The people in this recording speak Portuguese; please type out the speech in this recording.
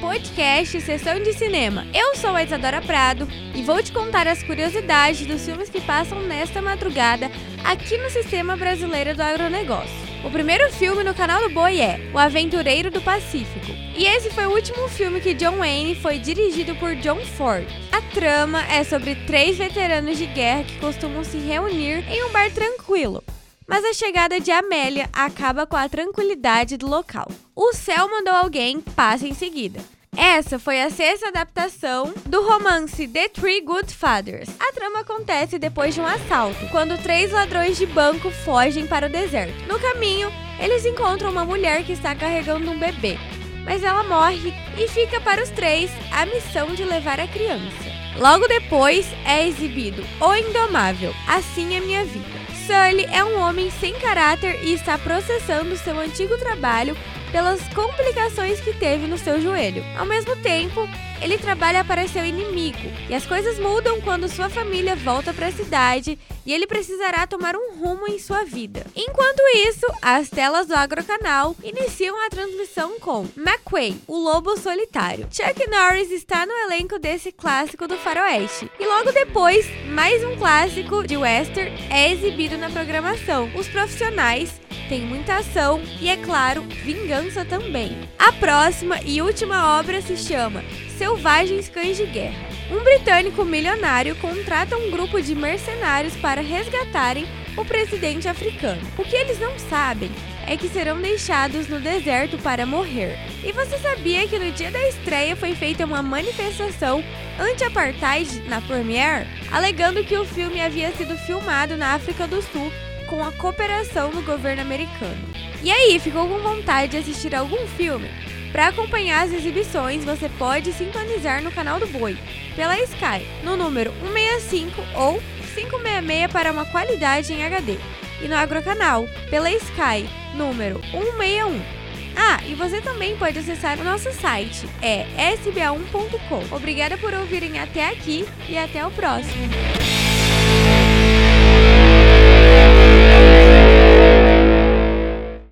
podcast Sessão de Cinema. Eu sou a Isadora Prado e vou te contar as curiosidades dos filmes que passam nesta madrugada aqui no Sistema Brasileiro do Agronegócio. O primeiro filme no canal do Boi é O Aventureiro do Pacífico. E esse foi o último filme que John Wayne foi dirigido por John Ford. A trama é sobre três veteranos de guerra que costumam se reunir em um bar tranquilo. Mas a chegada de Amélia acaba com a tranquilidade do local. O céu mandou alguém, passa em seguida. Essa foi a sexta adaptação do romance The Three Good Fathers. A trama acontece depois de um assalto, quando três ladrões de banco fogem para o deserto. No caminho, eles encontram uma mulher que está carregando um bebê, mas ela morre e fica para os três a missão de levar a criança. Logo depois é exibido O Indomável, Assim é Minha Vida. Sully é um homem sem caráter e está processando seu antigo trabalho pelas complicações que teve no seu joelho. Ao mesmo tempo, ele trabalha para seu inimigo e as coisas mudam quando sua família volta para a cidade e ele precisará tomar um rumo em sua vida. Enquanto isso, as telas do Agrocanal iniciam a transmissão com McQuay, o Lobo Solitário. Chuck Norris está no elenco desse clássico do faroeste. E logo depois, mais um clássico de western é exibido na programação. Os profissionais tem muita ação e, é claro, vingança também. A próxima e última obra se chama Selvagens Cães de Guerra. Um britânico milionário contrata um grupo de mercenários para resgatarem o presidente africano. O que eles não sabem é que serão deixados no deserto para morrer. E você sabia que no dia da estreia foi feita uma manifestação anti-apartheid na Premiere, alegando que o filme havia sido filmado na África do Sul com a cooperação do governo americano. E aí, ficou com vontade de assistir algum filme? Para acompanhar as exibições, você pode sintonizar no canal do Boi, pela Sky, no número 165 ou 566 para uma qualidade em HD, e no Agrocanal, pela Sky, número 161. Ah, e você também pode acessar o nosso site, é sba1.com. Obrigada por ouvirem até aqui e até o próximo.